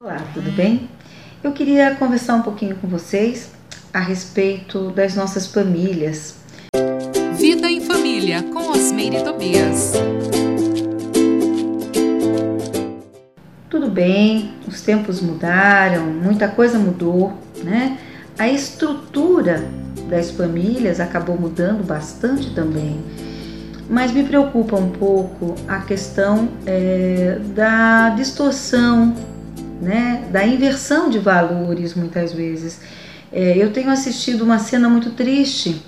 Olá, tudo bem? Eu queria conversar um pouquinho com vocês a respeito das nossas famílias. Vida em Família com Osmeire Tobias. Tudo bem, os tempos mudaram, muita coisa mudou, né? A estrutura das famílias acabou mudando bastante também. Mas me preocupa um pouco a questão é, da distorção né, da inversão de valores muitas vezes. É, eu tenho assistido uma cena muito triste,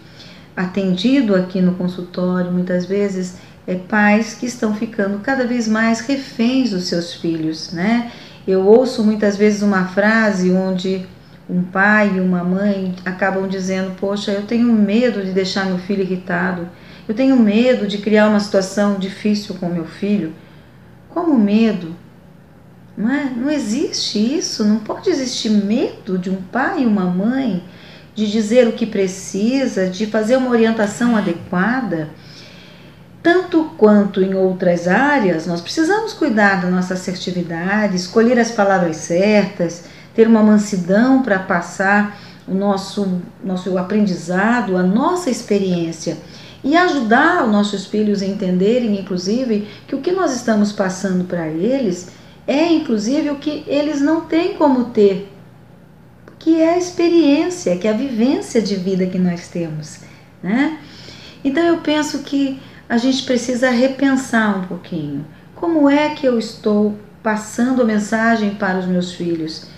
atendido aqui no consultório muitas vezes, é, pais que estão ficando cada vez mais reféns dos seus filhos, né? Eu ouço muitas vezes uma frase onde um pai e uma mãe acabam dizendo: Poxa, eu tenho medo de deixar meu filho irritado, eu tenho medo de criar uma situação difícil com meu filho. Como medo? Não, é? não existe isso, não pode existir medo de um pai e uma mãe de dizer o que precisa, de fazer uma orientação adequada. Tanto quanto em outras áreas, nós precisamos cuidar da nossa assertividade, escolher as palavras certas, ter uma mansidão para passar o nosso, nosso aprendizado, a nossa experiência e ajudar os nossos filhos a entenderem, inclusive, que o que nós estamos passando para eles é inclusive o que eles não têm como ter, que é a experiência, que é a vivência de vida que nós temos, né? Então eu penso que a gente precisa repensar um pouquinho. Como é que eu estou passando a mensagem para os meus filhos?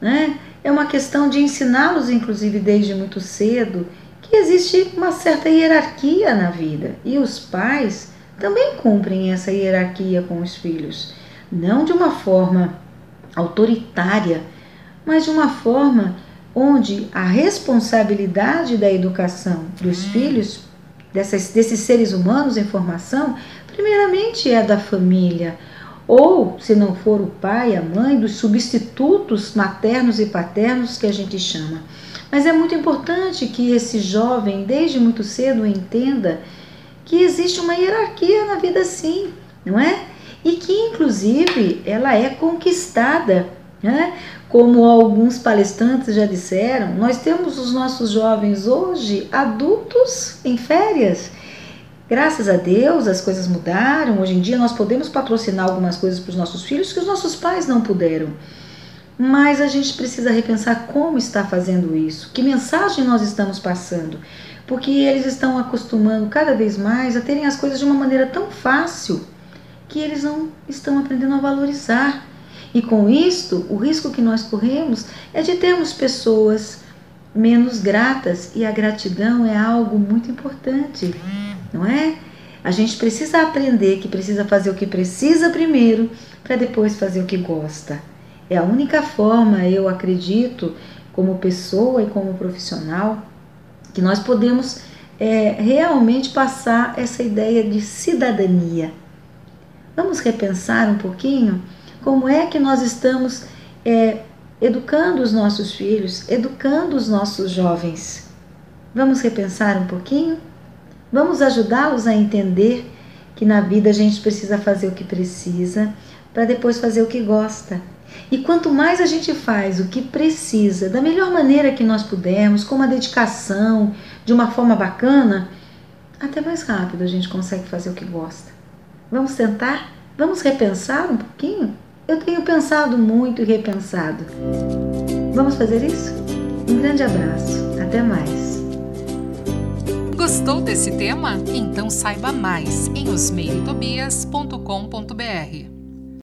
Né? É uma questão de ensiná-los, inclusive desde muito cedo, que existe uma certa hierarquia na vida e os pais também cumprem essa hierarquia com os filhos não de uma forma autoritária, mas de uma forma onde a responsabilidade da educação dos hum. filhos, dessas, desses seres humanos em formação, primeiramente é da família, ou, se não for o pai, a mãe, dos substitutos maternos e paternos que a gente chama. Mas é muito importante que esse jovem, desde muito cedo, entenda que existe uma hierarquia na vida sim, não é? E que inclusive ela é conquistada, né? Como alguns palestrantes já disseram, nós temos os nossos jovens hoje adultos em férias. Graças a Deus as coisas mudaram. Hoje em dia nós podemos patrocinar algumas coisas para os nossos filhos que os nossos pais não puderam. Mas a gente precisa repensar como está fazendo isso, que mensagem nós estamos passando, porque eles estão acostumando cada vez mais a terem as coisas de uma maneira tão fácil que eles não estão aprendendo a valorizar. E com isto, o risco que nós corremos é de termos pessoas menos gratas e a gratidão é algo muito importante, não é? A gente precisa aprender que precisa fazer o que precisa primeiro para depois fazer o que gosta. É a única forma, eu acredito, como pessoa e como profissional, que nós podemos é, realmente passar essa ideia de cidadania Vamos repensar um pouquinho como é que nós estamos é, educando os nossos filhos, educando os nossos jovens. Vamos repensar um pouquinho? Vamos ajudá-los a entender que na vida a gente precisa fazer o que precisa para depois fazer o que gosta. E quanto mais a gente faz o que precisa, da melhor maneira que nós pudermos, com uma dedicação, de uma forma bacana, até mais rápido a gente consegue fazer o que gosta. Vamos tentar? Vamos repensar um pouquinho? Eu tenho pensado muito e repensado. Vamos fazer isso? Um grande abraço. Até mais. Gostou desse tema? Então saiba mais em osmeiretobias.com.br.